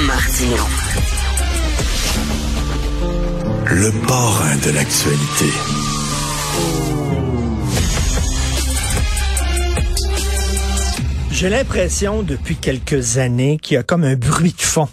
Martino. Le parrain de l'actualité. J'ai l'impression depuis quelques années qu'il y a comme un bruit de fond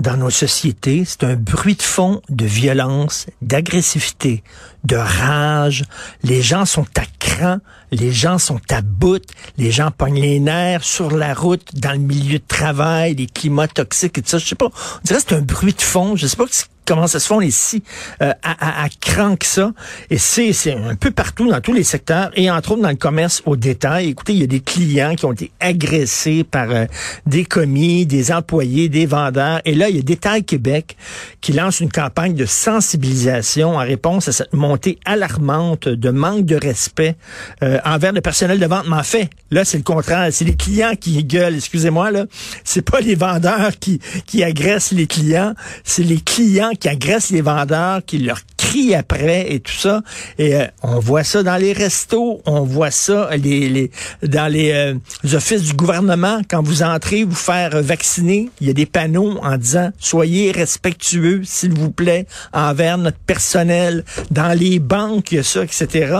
dans nos sociétés. C'est un bruit de fond de violence, d'agressivité, de rage. Les gens sont à cran, les gens sont à bout, les gens pognent les nerfs sur la route, dans le milieu de travail, les climats toxiques et tout ça. Je sais pas. On dirait que c'est un bruit de fond. Je sais pas comment ça se font ici euh, à, à, que ça. Et c'est, c'est un peu partout dans tous les secteurs et entre autres dans le commerce au détail. Écoutez, il y a des clients qui ont été agressés par euh, des commis, des employés, des vendeurs. Et là, il y a Détail Québec qui lance une campagne de sensibilisation en réponse à cette montée alarmante de manque de respect euh, envers le personnel de vente. Mais en fait, là, c'est le contraire. C'est les clients qui gueulent. Excusez-moi, là. C'est pas les vendeurs qui, qui agressent les clients. C'est les clients qui agressent les vendeurs, qui leur crient après et tout ça. Et euh, on voit ça dans les restos, on voit ça les dans les, euh, offices du gouvernement. Quand vous entrez vous faire vacciner, il y a des panneaux en disant soyez respectueux, s'il vous plaît, envers notre personnel. Dans les banques, il y a ça, etc.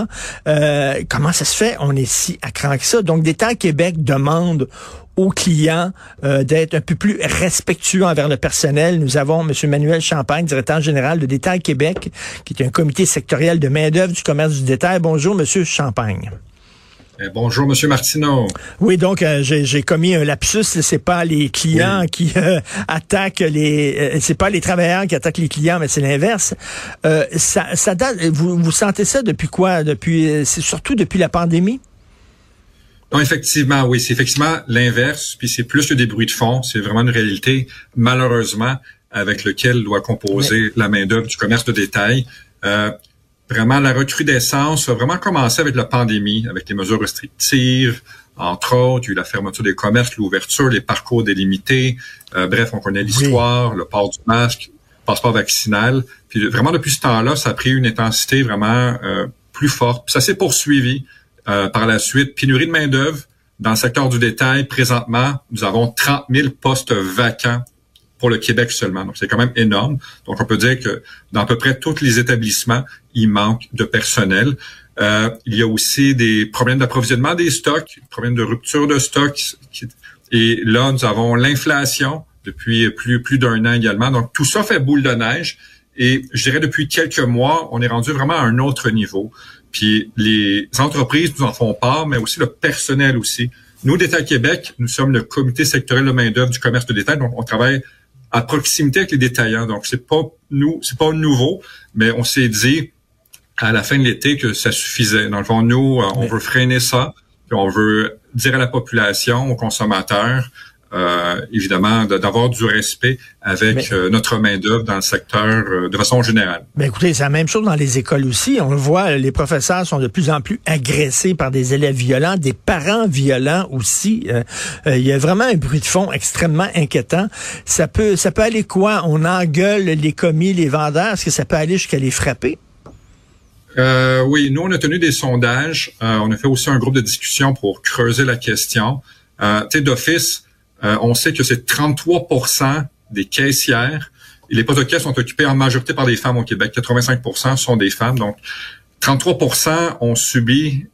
Euh, comment ça se fait? On est si à que ça. Donc, d'État Québec demande aux clients euh, d'être un peu plus respectueux envers le personnel. Nous avons M. Manuel Champagne, directeur général de Détail Québec, qui est un comité sectoriel de main-d'œuvre du commerce du détail. Bonjour, M. Champagne. Eh, bonjour, Monsieur Martineau. Oui, donc euh, j'ai commis un lapsus. C'est pas les clients oui. qui euh, attaquent les, euh, c'est pas les travailleurs qui attaquent les clients, mais c'est l'inverse. ça, ça date. Vous, vous sentez ça depuis quoi? Depuis, c'est surtout depuis la pandémie? Non, effectivement, oui, c'est effectivement l'inverse. Puis c'est plus que des bruits de fond. C'est vraiment une réalité, malheureusement, avec lequel doit composer la main d'œuvre du commerce de détail. Euh, vraiment, la recrudescence a vraiment commencé avec la pandémie, avec les mesures restrictives, entre autres, il y a eu la fermeture des commerces, l'ouverture, les parcours délimités. Euh, bref, on connaît l'histoire, oui. le port du masque, le passeport vaccinal. Puis vraiment, depuis ce temps-là, ça a pris une intensité vraiment euh, plus forte. Puis ça s'est poursuivi euh, par la suite. Pénurie de main-d'œuvre dans le secteur du détail. Présentement, nous avons 30 000 postes vacants pour le Québec seulement. Donc, c'est quand même énorme. Donc, on peut dire que dans à peu près tous les établissements, il manque de personnel. Euh, il y a aussi des problèmes d'approvisionnement des stocks, problèmes de rupture de stocks. Et là, nous avons l'inflation depuis plus, plus d'un an également. Donc, tout ça fait boule de neige. Et je dirais depuis quelques mois, on est rendu vraiment à un autre niveau. Puis les entreprises nous en font part, mais aussi le personnel aussi. Nous, Détail Québec, nous sommes le comité sectoriel de main-d'œuvre du commerce de détail. Donc, on travaille à proximité avec les détaillants. Donc, c'est pas nous, c'est pas nouveau, mais on s'est dit à la fin de l'été que ça suffisait. Dans le fond, nous, on oui. veut freiner ça, puis on veut dire à la population, aux consommateurs, euh, évidemment, d'avoir du respect avec mais, euh, notre main-d'œuvre dans le secteur euh, de façon générale. Mais écoutez, c'est la même chose dans les écoles aussi. On le voit, les professeurs sont de plus en plus agressés par des élèves violents, des parents violents aussi. Euh, il y a vraiment un bruit de fond extrêmement inquiétant. Ça peut, ça peut aller quoi? On engueule les commis, les vendeurs? Est-ce que ça peut aller jusqu'à les frapper? Euh, oui, nous, on a tenu des sondages. Euh, on a fait aussi un groupe de discussion pour creuser la question. Euh, tu sais, d'office, euh, on sait que c'est 33% des caissières les postes de caisse sont occupés en majorité par des femmes au Québec. 85% sont des femmes. Donc, 33% ont subi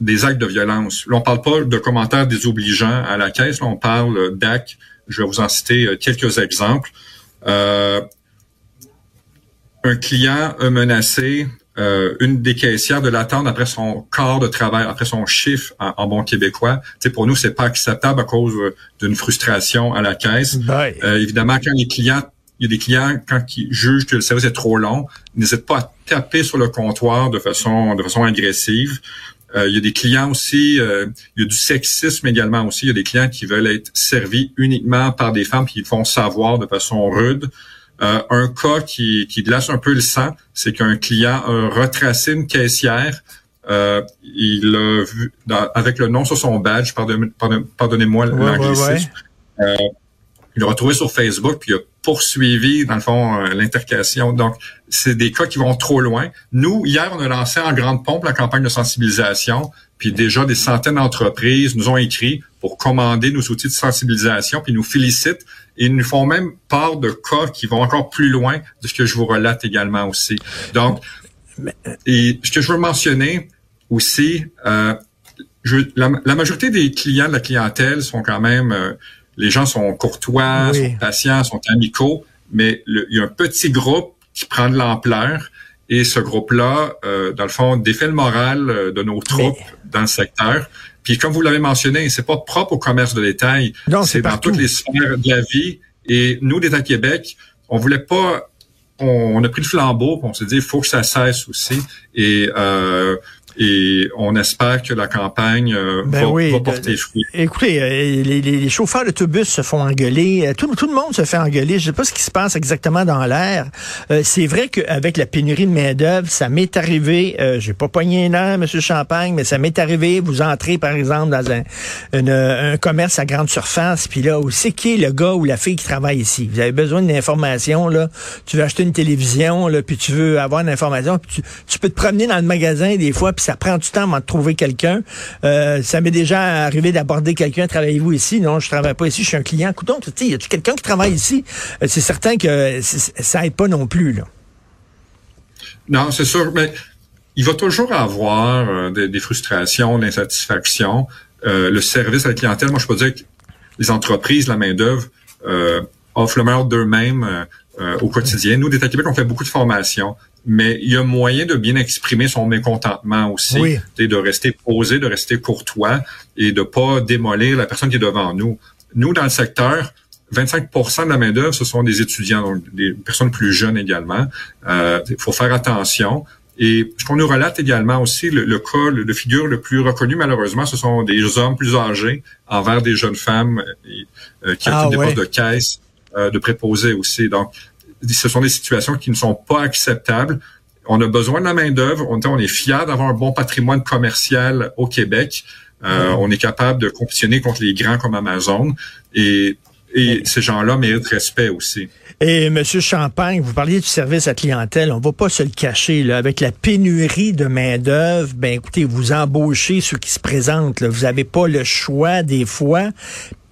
des actes de violence. Là, on parle pas de commentaires désobligeants à la caisse. Là, on parle d'actes. Je vais vous en citer euh, quelques exemples. Euh, un client a menacé euh, une des caissières de l'attendre après son corps de travail, après son chiffre en, en bon québécois. sais, pour nous, c'est pas acceptable à cause euh, d'une frustration à la caisse. Euh, évidemment, quand les clients, il y a des clients quand ils jugent que le service est trop long, n'hésitent pas à taper sur le comptoir de façon de façon agressive. Euh, il y a des clients aussi, euh, il y a du sexisme également aussi. Il y a des clients qui veulent être servis uniquement par des femmes qui le font savoir de façon rude. Euh, un cas qui, qui glace un peu le sang, c'est qu'un client a retracé une caissière. Euh, il a vu dans, avec le nom sur son badge, pardonnez, pardonnez-moi l'anglicisme. Ouais, ouais. euh, il l'a retrouvé sur Facebook, puis il a poursuivi, dans le fond, euh, l'intercation. Donc, c'est des cas qui vont trop loin. Nous, hier, on a lancé en grande pompe la campagne de sensibilisation, Puis déjà, des centaines d'entreprises nous ont écrit pour commander nos outils de sensibilisation, puis nous félicitent et nous font même part de cas qui vont encore plus loin de ce que je vous relate également aussi. Donc, et ce que je veux mentionner aussi, euh, je, la, majorité des clients de la clientèle sont quand même, euh, les gens sont courtois, sont patients, sont amicaux, mais il y a un petit groupe qui prend de l'ampleur et ce groupe-là, euh, dans le fond, défait le moral euh, de nos troupes dans le secteur. Puis comme vous l'avez mentionné, c'est pas propre au commerce de détail. C'est dans toutes les sphères de la vie. Et nous, d'État Québec, on voulait pas on, a pris le flambeau, on s'est dit il faut que ça cesse aussi. Et euh, et on espère que la campagne euh, ben va, porter fruit. Écoutez, euh, les, chauffeurs d'autobus se font engueuler, euh, tout, tout, le monde se fait engueuler. Je sais pas ce qui se passe exactement dans l'air. c'est vrai qu'avec la pénurie de main d'œuvre, ça m'est arrivé. Euh, J'ai pas pogné un air, Monsieur Champagne, mais ça m'est arrivé. Vous entrez par exemple dans un, un commerce à grande surface, puis là, où c'est qui est le gars ou la fille qui travaille ici? Vous avez besoin d'une information là. Tu veux acheter une télévision là, puis tu veux avoir une information, puis tu, tu peux te promener dans le magasin des fois ça prend du temps avant de trouver quelqu'un. Euh, ça m'est déjà arrivé d'aborder quelqu'un. Travaillez-vous ici? Non, je travaille pas ici. Je suis un client. Coudon, tu sais, y a quelqu'un qui travaille ici? Euh, c'est certain que ça aide pas non plus, là. Non, c'est sûr, mais il va toujours avoir euh, des, frustrations, des insatisfactions. le service à la clientèle, moi, je peux dire que les entreprises, la main-d'œuvre, offrent le meilleur d'eux-mêmes au quotidien. Nous, d'État Québec, on fait beaucoup de formations mais il y a moyen de bien exprimer son mécontentement aussi, de rester posé, de rester courtois et de pas démolir la personne qui est devant nous. Nous, dans le secteur, 25% de la main-d'œuvre, ce sont des étudiants, donc des personnes plus jeunes également. Il euh, faut faire attention. Et ce qu'on nous relate également aussi, le, cas de figure le plus reconnu, malheureusement, ce sont des hommes plus âgés envers des jeunes femmes euh, qui ah, occupent des postes de caisse, euh, de préposés aussi. Donc, ce sont des situations qui ne sont pas acceptables. On a besoin de la main-d'œuvre. On, on est fiers d'avoir un bon patrimoine commercial au Québec. Euh, on est capable de compétitionner contre les grands comme Amazon. Et, et ces gens-là méritent respect aussi. Et Monsieur Champagne, vous parliez du service à clientèle, on va pas se le cacher là, avec la pénurie de main d'œuvre, ben écoutez, vous embauchez ceux qui se présentent, là. vous avez pas le choix des fois.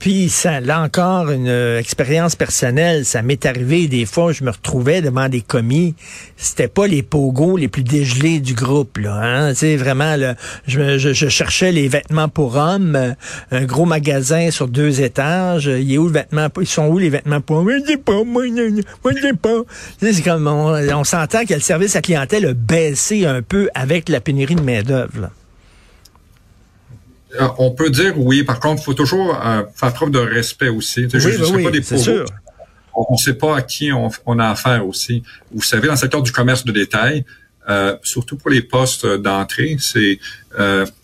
Puis ça, là encore, une euh, expérience personnelle. Ça m'est arrivé des fois, je me retrouvais devant des commis. C'était pas les pogos les plus dégelés du groupe, là. Hein? Tu vraiment, là, je, je, cherchais les vêtements pour hommes. Un gros magasin sur deux étages. Il est où le vêtement? Ils sont où les vêtements pour hommes? Je pas, moi, je pas. C'est comme, on, on s'entend que le service à clientèle a baissé un peu avec la pénurie de main-d'œuvre. Euh, on peut dire oui. Par contre, il faut toujours euh, faire preuve de respect aussi. Oui, oui, pas des sûr. On ne sait pas à qui on, a affaire aussi. Vous savez, dans le secteur du commerce de détail, euh, surtout pour les postes d'entrée, c'est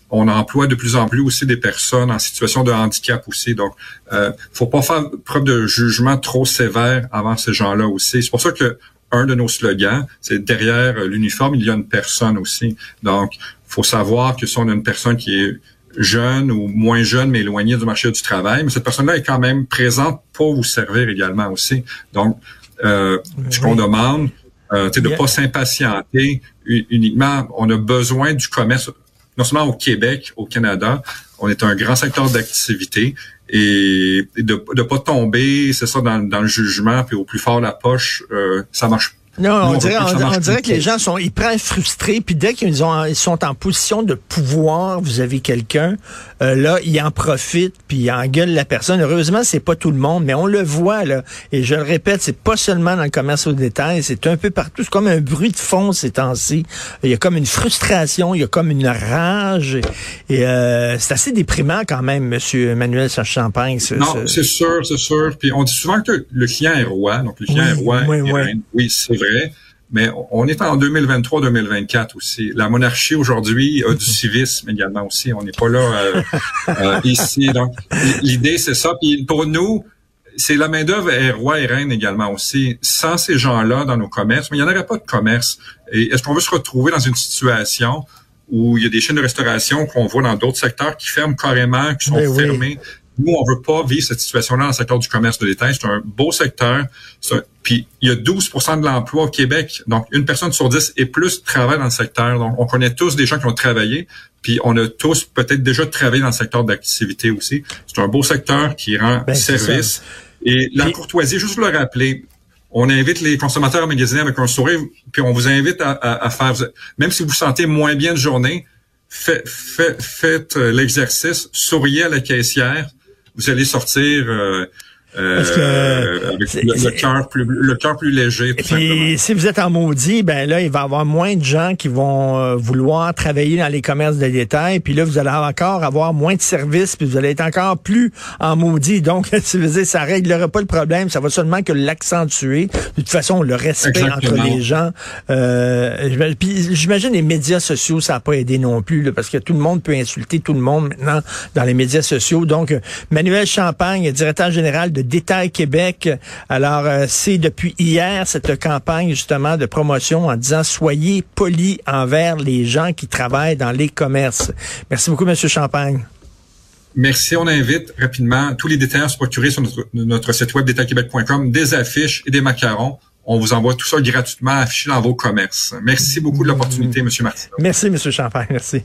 on emploie de plus en plus aussi des personnes en situation de handicap aussi. Donc, euh, faut pas faire preuve de jugement trop sévère avant ces gens-là aussi. C'est pour ça que un de nos slogans, c'est derrière l'uniforme, il y a une personne aussi. Donc, faut savoir que si on a une personne qui est jeune ou moins jeune, mais éloigné du marché du travail, mais cette personne-là est quand même présente pour vous servir également aussi. Donc, euh, ce qu'on demande, euh, c'est de ne pas s'impatienter uniquement. On a besoin du commerce, non seulement au Québec, au Canada, on est un grand secteur d'activité. Et de ne pas tomber, c'est ça, dans, dans, le jugement, puis au plus fort la poche, euh, ça marche non, on, dirait, on, dirait que les gens sont hyper frustrés, puis dès qu'ils ont, ils sont en position de pouvoir, vous avez quelqu'un, euh, là, ils en profitent, puis ils engueulent la personne. Heureusement, c'est pas tout le monde, mais on le voit, là. Et je le répète, c'est pas seulement dans le commerce au détail, c'est un peu partout. C'est comme un bruit de fond ces temps-ci. Il y a comme une frustration, il y a comme une rage. Et euh, c'est assez déprimant quand même, Monsieur Emmanuel Champagne. non, c'est sûr, c'est sûr. Puis on dit souvent que le client est roi, donc le client est roi. Oui, oui. oui c'est vrai mais on est en 2023-2024 aussi. La monarchie aujourd'hui a du civisme également aussi. On n'est pas là euh, euh, ici. Donc, l'idée, c'est ça. Puis pour nous, c'est la main-d'œuvre est roi et reine également aussi. Sans ces gens-là dans nos commerces, mais il n'y en aurait pas de commerce. Et est-ce qu'on veut se retrouver dans une situation où il y a des chaînes de restauration qu'on voit dans d'autres secteurs qui ferment carrément, qui sont ben fermées? Nous, on veut pas vivre cette situation-là dans le secteur du commerce de détail. C'est un beau secteur. puis il y a 12 de l'emploi au Québec. Donc, une personne sur dix et plus travaille dans le secteur. Donc, on connaît tous des gens qui ont travaillé. Puis on a tous peut-être déjà travaillé dans le secteur d'activité aussi. C'est un beau secteur qui rend Ben, service. Et la courtoisie, juste le rappeler, on invite les consommateurs à magasiner avec un sourire, puis on vous invite à, à- à faire, même si vous vous sentez moins bien de journée, fait- fait- faites euh, l'exercice, souriez à la caissière, vous allez sortir euh, Parce que avec c'est- le, cœur plus le cœur plus léger, puis, si vous êtes en maudit, ben là, il va y avoir moins de gens qui vont euh, vouloir travailler dans les commerces de détail. Puis là, vous allez encore avoir moins de services, puis vous allez être encore plus en maudit. Donc, ça veut dire, ça réglera pas le problème. Ça va seulement que l'accentuer. De toute façon, le respect Exactement. entre les gens. Euh, puis j'imagine les médias sociaux, ça n'a pas aidé non plus, là, parce que tout le monde peut insulter tout le monde maintenant dans les médias sociaux. Donc, euh, Manuel Champagne, directeur général de Détail Québec. Alors, euh, c'est depuis hier cette campagne justement de promotion en disant soyez polis envers les gens qui travaillent dans les commerces. Merci beaucoup, Monsieur Champagne. Merci. On invite rapidement tous les détaillants à se procurer sur notre, notre site web détailquebec.com des affiches et des macarons. On vous envoie tout ça gratuitement affiché dans vos commerces. Merci beaucoup de l'opportunité, Monsieur Martin. Merci, Monsieur Champagne. Merci.